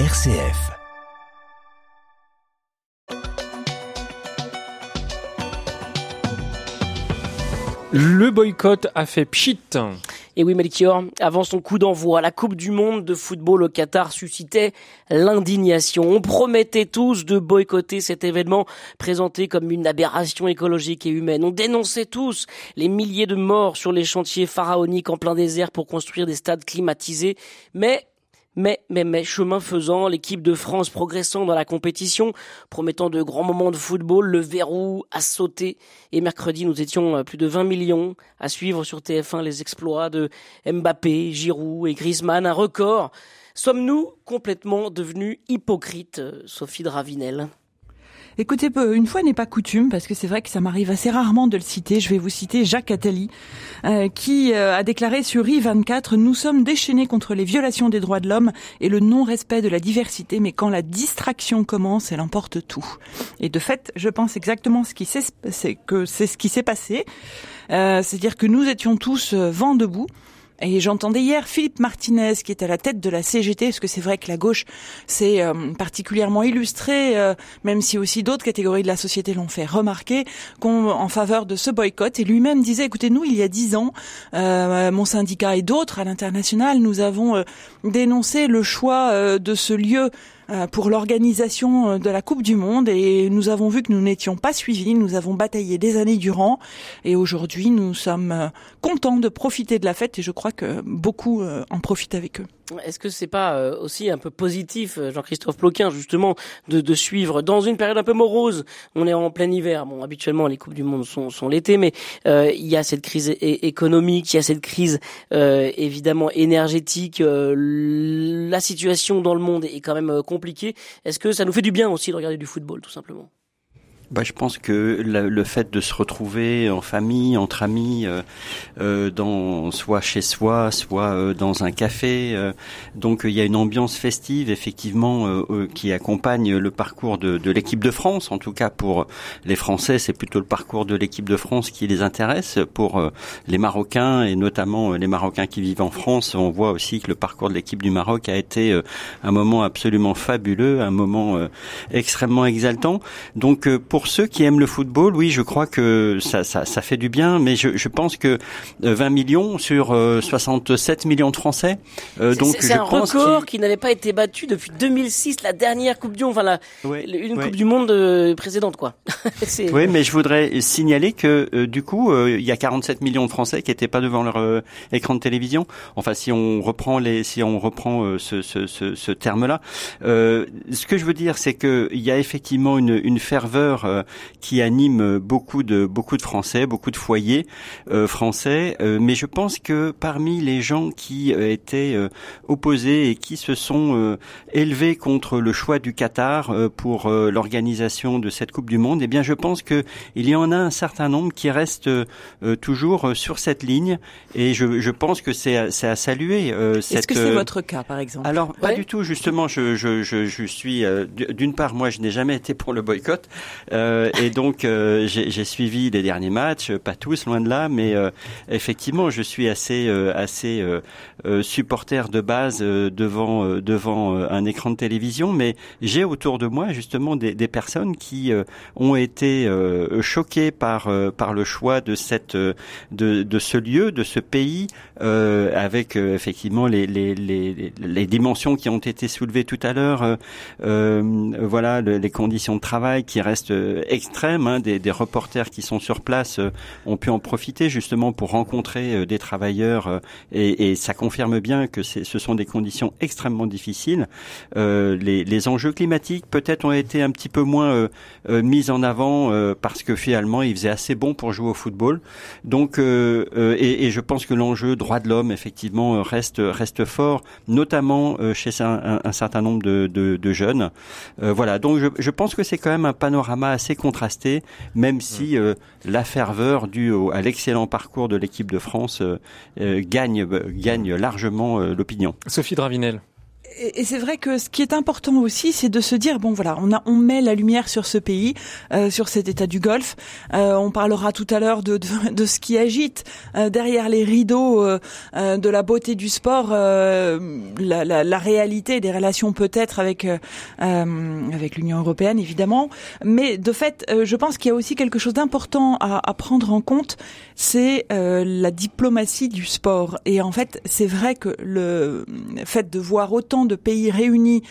RCF. Le boycott a fait pchit. Et oui, Melchior, avant son coup d'envoi, la Coupe du Monde de football au Qatar suscitait l'indignation. On promettait tous de boycotter cet événement présenté comme une aberration écologique et humaine. On dénonçait tous les milliers de morts sur les chantiers pharaoniques en plein désert pour construire des stades climatisés. Mais mais, mais, mais, chemin faisant, l'équipe de France progressant dans la compétition, promettant de grands moments de football, le verrou a sauté. Et mercredi, nous étions euh, plus de 20 millions à suivre sur TF1 les exploits de Mbappé, Giroud et Griezmann, un record. Sommes-nous complètement devenus hypocrites, euh, Sophie Dravinel? Écoutez, une fois n'est pas coutume, parce que c'est vrai que ça m'arrive assez rarement de le citer. Je vais vous citer Jacques Attali, euh, qui euh, a déclaré sur I24 Nous sommes déchaînés contre les violations des droits de l'homme et le non-respect de la diversité, mais quand la distraction commence, elle emporte tout. Et de fait, je pense exactement ce qui c'est que c'est ce qui s'est passé. Euh, C'est-à-dire que nous étions tous vent debout. Et j'entendais hier Philippe Martinez qui est à la tête de la CGT, parce que c'est vrai que la gauche s'est euh, particulièrement illustrée, euh, même si aussi d'autres catégories de la société l'ont fait remarquer, en faveur de ce boycott. Et lui-même disait, écoutez, nous, il y a dix ans, euh, mon syndicat et d'autres à l'international, nous avons dénoncé le choix de ce lieu pour l'organisation de la Coupe du Monde et nous avons vu que nous n'étions pas suivis, nous avons bataillé des années durant et aujourd'hui nous sommes contents de profiter de la fête et je crois que beaucoup en profitent avec eux. Est-ce que c'est pas euh, aussi un peu positif, euh, Jean-Christophe Ploquin, justement, de, de, suivre dans une période un peu morose On est en plein hiver. Bon, habituellement, les coupes du monde sont, sont l'été, mais euh, il y a cette crise économique, il y a cette crise évidemment énergétique. la situation dans le monde est quand même. Est-ce que ça nous fait du bien aussi de regarder du football, tout simplement? Bah, je pense que le, fait de se retrouver en famille, entre amis, euh, euh, dans soit chez soi, soit euh, dans un café, euh, donc il y a une ambiance festive effectivement qui accompagne le parcours de, de l'équipe de France. En tout cas pour les Français, c'est plutôt le parcours de l'équipe de France qui les intéresse. Pour les Marocains et notamment les Marocains qui vivent en France, on voit aussi que le parcours de l'équipe du Maroc a été un moment absolument fabuleux, un moment extrêmement exaltant. Donc pour ceux qui aiment le football, oui, je crois que ça, ça, ça fait du bien, mais je, je pense que 20 euh, millions sur 67 euh, millions de Français. Euh, donc c'est un record qui n'avait pas été battu depuis 2006, la dernière Coupe du Monde, enfin la, une Coupe du Monde précédente, quoi. oui, mais je voudrais signaler que du coup, il y a 47 millions de Français qui n'étaient pas devant leur écran de télévision. Enfin, si on reprend les, si on reprend ce, ce, ce, ce terme-là, ce que je veux dire, c'est que il y a effectivement une, une ferveur euh, qui anime beaucoup de beaucoup de Français, beaucoup de foyers euh, français. Euh, mais je pense que parmi les gens qui étaient opposés et qui se sont élevés contre le choix du Qatar pour l'organisation de cette Coupe du Monde, eh bien, je pense que il y en a un certain nombre qui restent toujours sur cette ligne. Et je, je pense que c'est à, à saluer. Est-ce que c'est votre cas, par exemple? Alors, pas du tout. Justement, je, je, je, je suis d'une part, moi, je n'ai jamais été pour le boycott. Euh, et donc euh, j'ai suivi les derniers matchs, pas tous, loin de là, mais euh, effectivement, je suis assez assez supporter de base devant devant un écran de télévision, mais j'ai autour de moi justement des, des personnes qui ont été choquées par par le choix de cette de, de ce lieu, de ce pays, avec effectivement les, les, les, les, dimensions qui ont été soulevées tout à l'heure. voilà, les conditions de travail qui restent extrême. Hein, des, des, reporters qui sont sur place euh, ont pu en profiter justement pour rencontrer euh, des travailleurs euh, et, et, ça confirme bien que ce sont des conditions extrêmement difficiles. Les, les, enjeux climatiques peut-être ont été un petit peu moins mis en avant parce que finalement il faisait assez bon pour jouer au football. Donc et, et, je pense que l'enjeu droit de l'homme effectivement reste reste fort, notamment chez un, un, certain nombre de, de, de jeunes. voilà, donc je, je pense que c'est quand même un panorama assez contrasté, même si euh, la ferveur due à l'excellent parcours de l'équipe de France euh, euh, gagne, gagne largement l'opinion. Sophie Dravinel. Et, c'est vrai que ce qui est important aussi, c'est de se dire bon voilà, on a on met la lumière sur ce pays, euh, sur cet état du Golfe. Euh, on parlera tout à l'heure de, de, de, ce qui agite euh, derrière les rideaux euh, euh, de la beauté du sport, la, la, la, réalité des relations peut-être avec avec l'Union européenne évidemment. Mais de fait, je pense qu'il y a aussi quelque chose d'important à, à, prendre en compte, c'est la diplomatie du sport. Et en fait, c'est vrai que le fait de voir autant de pays réunis.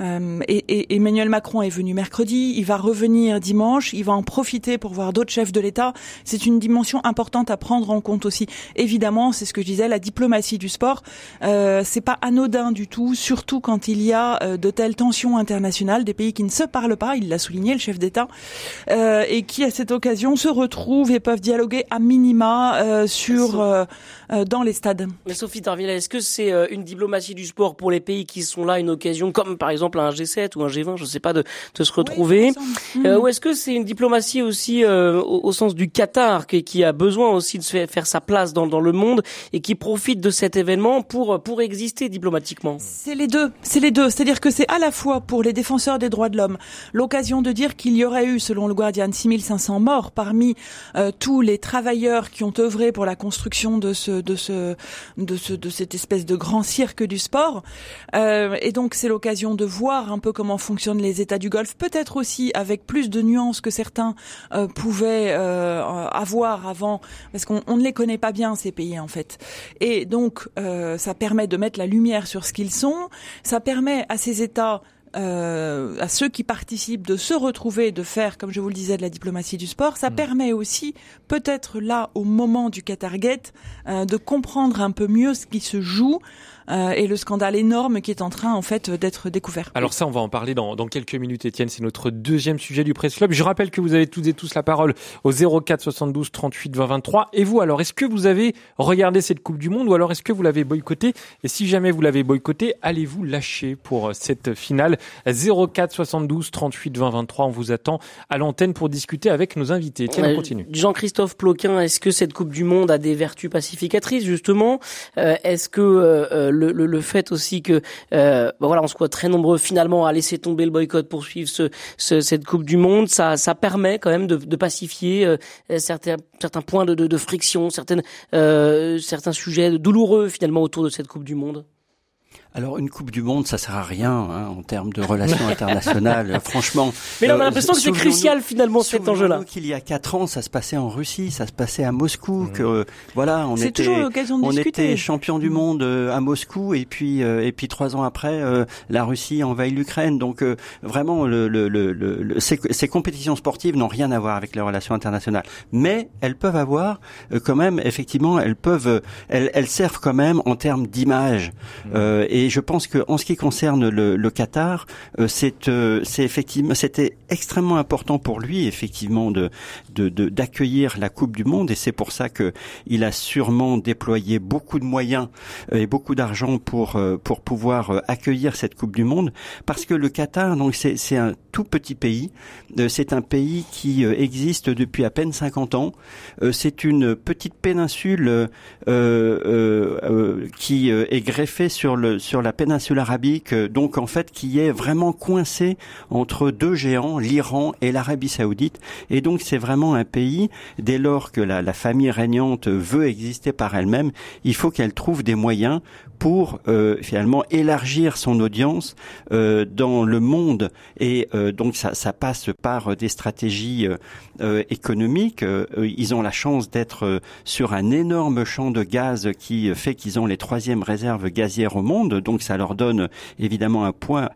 Euh, et, Emmanuel Macron est venu mercredi, il va revenir dimanche, il va en profiter pour voir d'autres chefs de l'État. C'est une dimension importante à prendre en compte aussi. Évidemment, c'est ce que je disais, la diplomatie du sport, euh, c'est pas anodin du tout, surtout quand il y a euh, de telles tensions internationales, des pays qui ne se parlent pas, il l'a souligné, le chef d'État, euh, et qui à cette occasion se retrouvent et peuvent dialoguer à minima sur dans les stades. Mais Sophie Tarvilla, est-ce que c'est une diplomatie du sport pour les pays qui sont là une occasion, comme par exemple un G7 ou un G20, je ne sais pas, de, de se retrouver. euh, Ou est-ce que c'est une diplomatie aussi euh, au, sens du Qatar qui, qui, a besoin aussi de se faire, sa place dans, dans le monde et qui profite de cet événement pour pour exister diplomatiquement? C'est les deux, c'est les deux. C'est-à-dire que c'est à la fois pour les défenseurs des droits de l'homme. L'occasion de dire qu'il y aurait eu, selon le Guardian, 6500 morts parmi euh, tous les travailleurs qui ont œuvré pour la construction de ce de ce de ce de cette espèce de grand cirque du sport. Euh, et donc c'est l'occasion de voir un peu comment fonctionnent les États du Golfe, peut-être aussi avec plus de nuances que certains euh, pouvaient euh, avoir avant, parce qu'on ne les connaît pas bien ces pays en fait. Et donc euh, ça permet de mettre la lumière sur ce qu'ils sont, ça permet à ces États euh, à ceux qui participent de se retrouver, de faire, comme je vous le disais, de la diplomatie du sport. Ça mm. permet aussi, peut-être là, au moment du Qatargate, euh, de comprendre un peu mieux ce qui se joue euh, et le scandale énorme qui est en train en fait d'être découvert. Alors ça, on va en parler dans, dans quelques minutes, Étienne. C'est notre deuxième sujet du Presse Club. Je rappelle que vous avez toutes et tous la parole au 04 72 38 20 23. Et vous, alors, est-ce que vous avez regardé cette Coupe du Monde ou alors est-ce que vous l'avez boycotté? Et si jamais vous l'avez boycotté, allez-vous lâcher pour euh, cette finale? 04 72 38 20 23 On vous attend à l'antenne pour discuter avec nos invités. Tiens, on continue. Jean-Christophe Ploquin, est-ce que cette Coupe du Monde a des vertus pacificatrices justement? Euh, Est-ce que euh, le, le, le, fait aussi que euh, bah voilà, on soit très nombreux finalement à laisser tomber le boycott pour suivre ce, ce, cette Coupe du Monde, ça, ça permet quand même de, de pacifier euh, certains, certains points de, de, de friction, certaines, euh, certains sujets douloureux finalement autour de cette Coupe du Monde. Alors une Coupe du Monde, ça sert à rien hein, en termes de relations internationales, franchement. Mais là, on a l'impression que c'est crucial finalement cet enjeu-là. Qu'il y a quatre ans, ça se passait en Russie, ça se passait à Moscou. Mmh. Que voilà, on était, on était champion du mmh. monde euh, à Moscou et puis euh, et puis trois ans après, euh, la Russie envahit l'Ukraine. Donc vraiment, le, le, le, ces, ces, compétitions sportives n'ont rien à voir avec les relations internationales, mais elles peuvent avoir quand même, effectivement, elles peuvent, elles, elles servent quand même en termes d'image mmh. et et je pense que en ce qui concerne le, le Qatar, euh, c'est euh, c'est effectivement c'était extrêmement important pour lui effectivement de d'accueillir de, la Coupe du Monde. Et c'est pour ça que il a sûrement déployé beaucoup de moyens euh, et beaucoup d'argent pour pour pouvoir accueillir cette Coupe du Monde. Parce que le Qatar donc c'est c'est un tout petit pays, c'est un pays qui existe depuis à peine 50 ans, c'est une petite péninsule qui est greffée sur le la péninsule arabique, euh, donc en fait qui est vraiment coincé entre deux géants, l'Iran et l'Arabie saoudite. Et donc c'est vraiment un pays, dès lors que la, famille régnante veut exister par elle-même, il faut qu'elle trouve des moyens pour euh, finalement élargir son audience euh, dans le monde. Et euh, donc ça, ça, passe par des stratégies euh, économiques. ils ont la chance d'être sur un énorme champ de gaz qui fait qu'ils ont les troisièmes réserves gazières au monde. Donc ça leur donne évidemment un point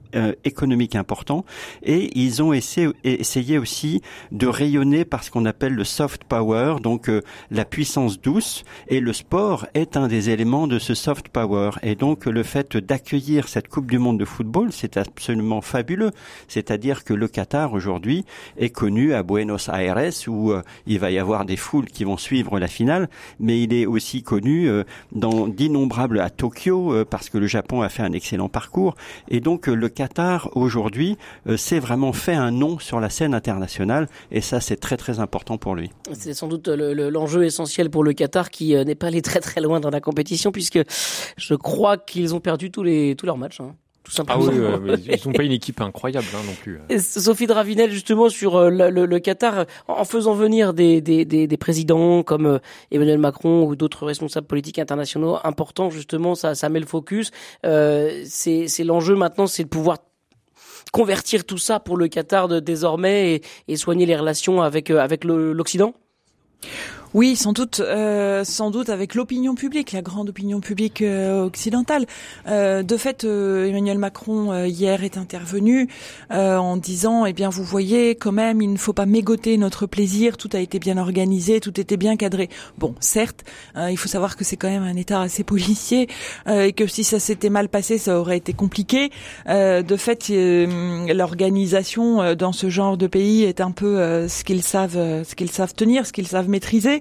économique important. Et ils ont essayé, aussi de rayonner par ce qu'on appelle le soft power, donc la puissance douce. Et le sport est un des éléments de ce soft power. Et donc le fait d'accueillir cette Coupe du Monde de football, c'est absolument fabuleux. C'est-à-dire que le Qatar aujourd'hui est connu à Buenos Aires où euh, il va y avoir des foules qui vont suivre la finale, mais il est aussi connu euh, dans d'innombrables à Tokyo euh, parce que le A fait un excellent parcours. Et donc le Qatar aujourd'hui s'est vraiment fait un nom sur la scène internationale et ça c'est très très important pour lui. C'est sans doute l'enjeu essentiel pour le Qatar qui n'est pas allé très très loin dans la compétition puisque je crois qu'ils ont perdu tous, les, tous leurs matchs. Hein. Tout simplement. Ah oui, ils sont pas une équipe incroyable hein, non plus. Sophie Dravinel, justement sur le, le, Qatar, en faisant venir des, des, des, des présidents comme Emmanuel Macron ou d'autres responsables politiques internationaux importants, justement, ça, ça met le focus. Euh, c'est l'enjeu maintenant, c'est de pouvoir convertir tout ça pour le Qatar de, désormais et, et soigner les relations avec, avec l'Occident oui, sans doute, euh, sans doute avec l'opinion publique, la grande opinion publique euh, occidentale. Euh, de fait, Emmanuel Macron hier est intervenu en disant "Eh bien, vous voyez, quand même, il ne faut pas mégoter notre plaisir. Tout a été bien organisé, tout était bien cadré." Bon, certes, il faut savoir que c'est quand même un État assez policier et que si ça s'était mal passé, ça aurait été compliqué. de fait, l'organisation dans ce genre de pays est un peu ce qu'ils savent, ce qu'ils savent tenir, ce qu'ils savent maîtriser.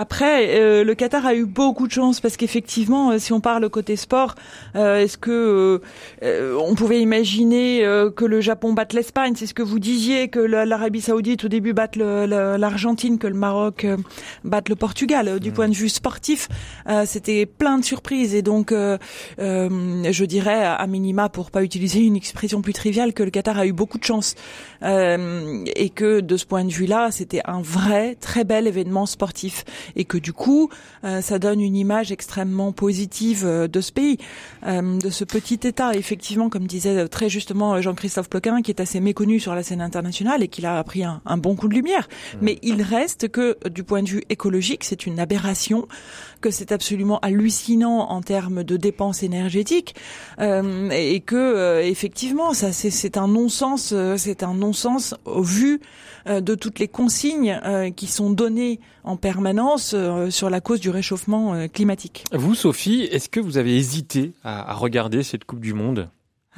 Après, euh, le Qatar a eu beaucoup de chance parce qu'effectivement, euh, si on parle côté sport, euh, est-ce que on pouvait imaginer que le Japon batte l'Espagne? C'est ce que vous disiez que l'Arabie Saoudite au début batte l'Argentine, que le Maroc batte le Portugal. Du point de vue sportif, c'était plein de surprises. Et donc, je dirais à minima, pour pas utiliser une expression plus triviale, que le Qatar a eu beaucoup de chance. Et que de ce point de vue-là, c'était un vrai très bel événement sportif et que du coup, euh, ça donne une image extrêmement positive euh, de ce pays, euh, de ce petit État. Effectivement, comme disait très justement Jean-Christophe Ploquin, qui est assez méconnu sur la scène internationale et qui a pris un, un, bon coup de lumière. Mais il reste que, du point de vue écologique, c'est une aberration, que c'est absolument hallucinant en termes de dépenses énergétiques, et que effectivement, ça c'est un non-sens, c'est un non-sens au vu de toutes les consignes qui sont données en permanence euh, sur la cause du réchauffement euh, climatique. Vous, Sophie, est-ce que vous avez hésité à, regarder cette Coupe du Monde?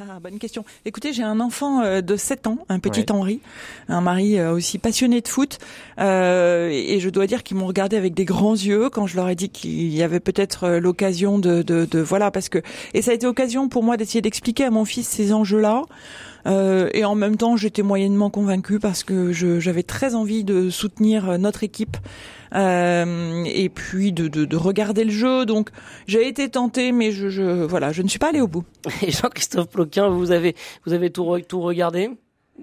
Ah, bonne question. Écoutez, j'ai un enfant euh, de 7 ans, un petit Henri, un mari aussi passionné de foot, et je dois dire qu'ils m'ont regardé avec des grands yeux quand je leur ai dit qu'il y avait peut-être l'occasion de, de, de, voilà, parce que et ça a été l'occasion pour moi d'essayer d'expliquer à mon fils ces enjeux-là. Euh, et en même temps, j'étais moyennement convaincue parce que j'avais très envie de soutenir notre équipe euh, et puis de, de, de, regarder le jeu. Donc j'ai été tentée, mais je, je, voilà, je ne suis pas allée au bout. Et Jean-Christophe Ploquin, vous avez vous avez tout, tout regardé?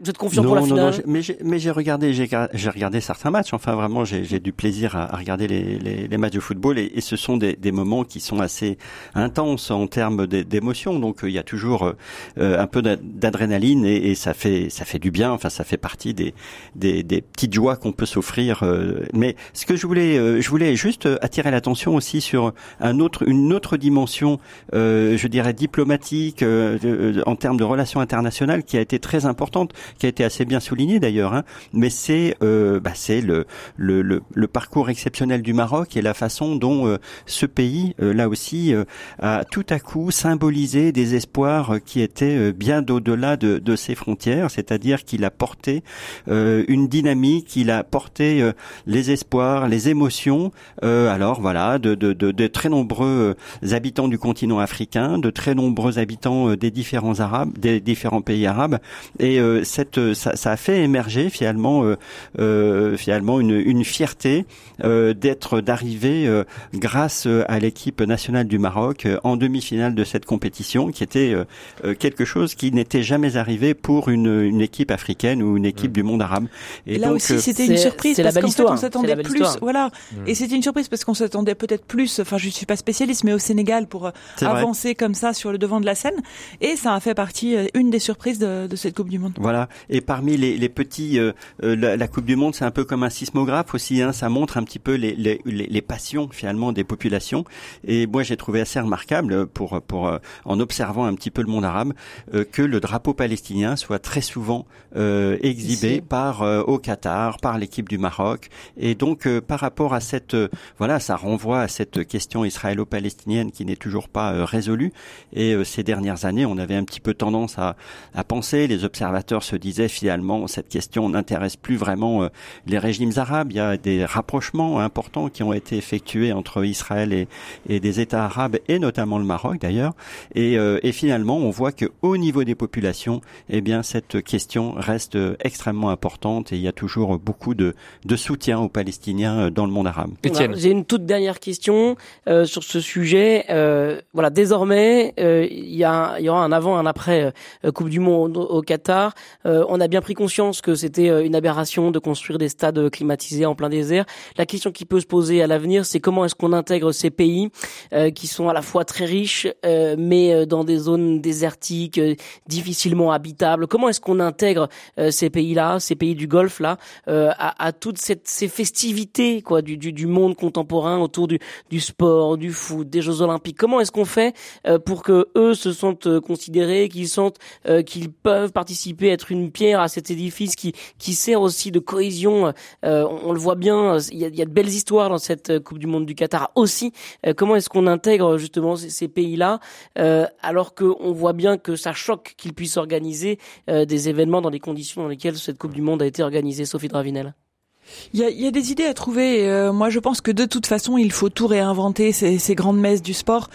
Vous êtes confiant pour la finale non, mais j'ai, mais j'ai regardé, j'ai, regardé certains matchs. Enfin, vraiment, j'ai, du plaisir à, à regarder les, les, les, matchs de football et, et ce sont des, des, moments qui sont assez intenses en termes d'émotion. Donc, il y a toujours euh, un peu d'adrénaline et, et, ça fait ça fait du bien. Enfin, ça fait partie des des, des petites joies qu'on peut s'offrir. Euh. mais ce que je voulais, euh, je voulais juste attirer l'attention aussi sur un autre une autre dimension, je dirais diplomatique en termes de relations internationales qui a été très importante qui a été assez bien souligné d'ailleurs, hein, mais c'est euh, bah, c'est le, le, le, parcours exceptionnel du Maroc et la façon dont euh, ce pays, euh, là aussi, a tout à coup symbolisé des espoirs qui étaient bien au-delà de, de ses frontières, c'est-à-dire qu'il a porté une dynamique, il a porté les espoirs, les émotions, alors voilà, de, de, de, de, très nombreux habitants du continent africain, de très nombreux habitants des différents arabes, des différents pays arabes, et cette, euh, ça, ça, a fait émerger finalement, euh, euh finalement une, une fierté euh, d'être d'arriver grâce à l'équipe nationale du Maroc en demi-finale de cette compétition, qui était quelque chose qui n'était jamais arrivé pour une, une équipe africaine ou une équipe mm. du monde arabe. Et, là aussi, c'était une surprise parce qu'en fait, on s'attendait plus. Voilà, mm. et c'était une surprise parce qu'on s'attendait peut-être plus. Enfin, je suis pas spécialiste, mais au Sénégal pour avancer comme ça sur le devant de la scène, et ça a fait partie une des surprises de, de cette Coupe du Monde. Voilà. Et parmi les, les petits, euh, euh, la, Coupe du Monde, c'est un peu comme un sismographe aussi. Hein, ça montre un petit peu les, les, les, passions finalement des populations. Et moi, j'ai trouvé assez remarquable pour pour euh, en observant un petit peu le monde arabe que le drapeau palestinien soit très souvent exhibé par au Qatar, par l'équipe du Maroc. Et donc, par rapport à cette, voilà, ça renvoie à cette question israélo-palestinienne qui n'est toujours pas résolue. Et ces dernières années, on avait un petit peu tendance à, à penser, les observateurs se disait finalement cette question n'intéresse plus vraiment euh, les régimes arabes. Il y a des rapprochements importants qui ont été effectués entre Israël et, et des États arabes et notamment le Maroc d'ailleurs. Et, euh, et, finalement, on voit que au niveau des populations, eh bien cette question reste extrêmement importante et il y a toujours beaucoup de, de soutien aux Palestiniens dans le monde arabe. J'ai une toute dernière question euh, sur ce sujet. Euh, voilà, désormais, euh, il y, a, y aura un avant, un après euh, Coupe du Monde au, Qatar. Euh, on a bien pris conscience que c'était une aberration de construire des stades climatisés en plein désert. La question qui peut se poser à l'avenir, c'est comment est-ce qu'on intègre ces pays qui sont à la fois très riches, mais dans des zones désertiques, difficilement habitables. Comment est-ce qu'on intègre ces pays-là, ces pays du Golfe là, à, à, toutes cette, ces festivités quoi du, du, du monde contemporain autour du, du sport, du foot, des Jeux Olympiques? Comment est-ce qu'on fait euh, pour que eux se sentent euh, considérés, qu'ils sentent euh, qu'ils peuvent participer, être une pierre à cet édifice qui qui sert aussi de cohésion. on, le voit bien, il y a, de belles histoires dans cette Coupe du Monde du Qatar aussi. comment est-ce qu'on intègre justement ces, ces pays-là alors qu'on voit bien que ça choque qu'ils puissent organiser des événements dans les conditions dans lesquelles cette Coupe du Monde a été organisée, Sophie Dravinel? Il y a, y a, des idées à trouver. Euh, moi, je pense que de toute façon, il faut tout réinventer ces, ces grandes messes du sport.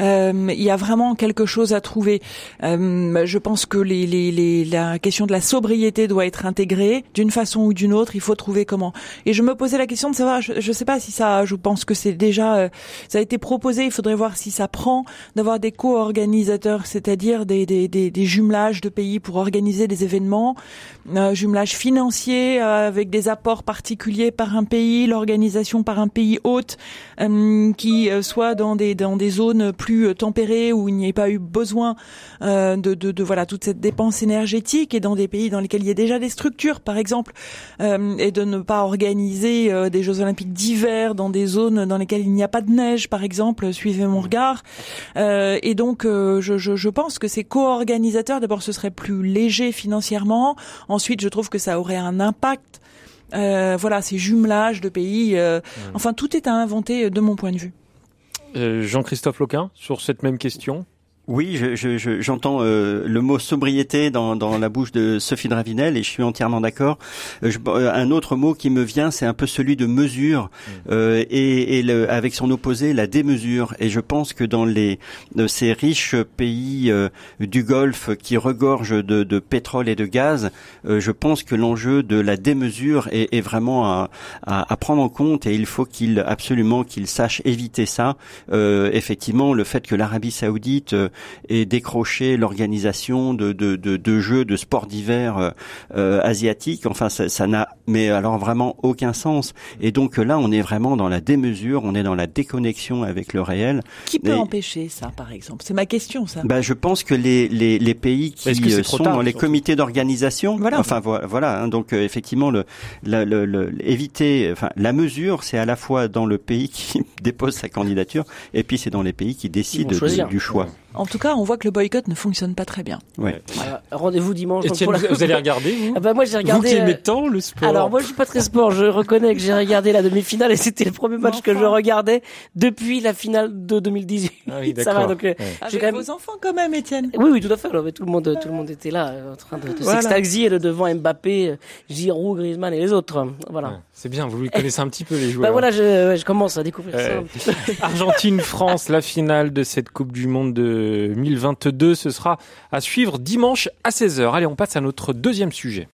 Euh, il y a vraiment quelque chose à trouver. Euh, je pense que les, les, les, la question de la sobriété doit être intégrée d'une façon ou d'une autre. Il faut trouver comment. Et je me posais la question de savoir. Je ne sais pas si ça. Je pense que c'est déjà. Euh, ça a été proposé. Il faudrait voir si ça prend d'avoir des co-organisateurs, c'est-à-dire des, des, des, des, jumelages de pays pour organiser des événements, euh, jumelage financier avec des apports par particulier par un pays, l'organisation par un pays hôte, euh, qui euh, soit dans des dans des zones plus euh, tempérées où il n'y ait pas eu besoin de, de, de, voilà toute cette dépense énergétique et dans des pays dans lesquels il y a déjà des structures, par exemple, et de ne pas organiser des Jeux Olympiques d'hiver dans des zones dans lesquelles il n'y a pas de neige, par exemple. Suivez mon regard. et donc, je, je, je pense que ces co-organisateurs, d'abord, ce serait plus léger financièrement. Ensuite, je trouve que ça aurait un impact euh, voilà, ces jumelages de pays. Euh, enfin, tout est à inventer euh, de mon point de vue. Jean-Christophe Loquin, sur cette même question oui, j'entends je, je, euh, le mot sobriété dans, dans, la bouche de Sophie Dravinel et je suis entièrement d'accord. Euh, euh, un autre mot qui me vient, c'est un peu celui de mesure mmh. euh, et, et le, avec son opposé, la démesure. Et je pense que dans les ces riches pays du Golfe qui regorgent de, de, pétrole et de gaz, je pense que l'enjeu de la démesure est, est vraiment à, à, à, prendre en compte et il faut qu'il absolument qu'il sache éviter ça. effectivement, le fait que l'Arabie Saoudite et décrocher l'organisation de, de, de, de, jeux de sport d'hiver euh, euh asiatiques. Enfin, ça n'a, mais alors vraiment aucun sens. Et donc là, on est vraiment dans la démesure, on est dans la déconnexion avec le réel. Qui peut empêcher ça, par exemple? C'est ma question, ça. Ben, je pense que les, les, les pays qui euh, sont dans les comités d'organisation, voilà. enfin voilà, hein, donc euh, effectivement, le, le, le, éviter, enfin la mesure, c'est à la fois dans le pays qui dépose sa candidature, et puis c'est dans les pays qui décident du choix. En tout cas, on voit que le boycott ne fonctionne pas très bien. Ouais. Rendez-vous dimanche. vous, allez regarder vous ah bah moi j'ai regardé. Vous qui aimez euh, tant le sport. Alors moi je suis pas très sport. Je reconnais que j'ai regardé la demi-finale et c'était le premier match que je regardais depuis la finale de 2018. Ah oui, Ça va donc. Euh, Avec quand même... vos enfants quand même, Étienne. Oui oui tout à fait. Alors, tout le monde tout le monde était là euh, en train de, de s'extasier devant Mbappé, Giroud, Griezmann et les autres. Voilà. C'est bien. Vous connaissez un petit peu les joueurs. Bah voilà, je, je commence à découvrir ça. Argentine France, la finale de cette Coupe du Monde de 2022. Ce sera à suivre dimanche à 16h. Allez, on passe à notre deuxième sujet.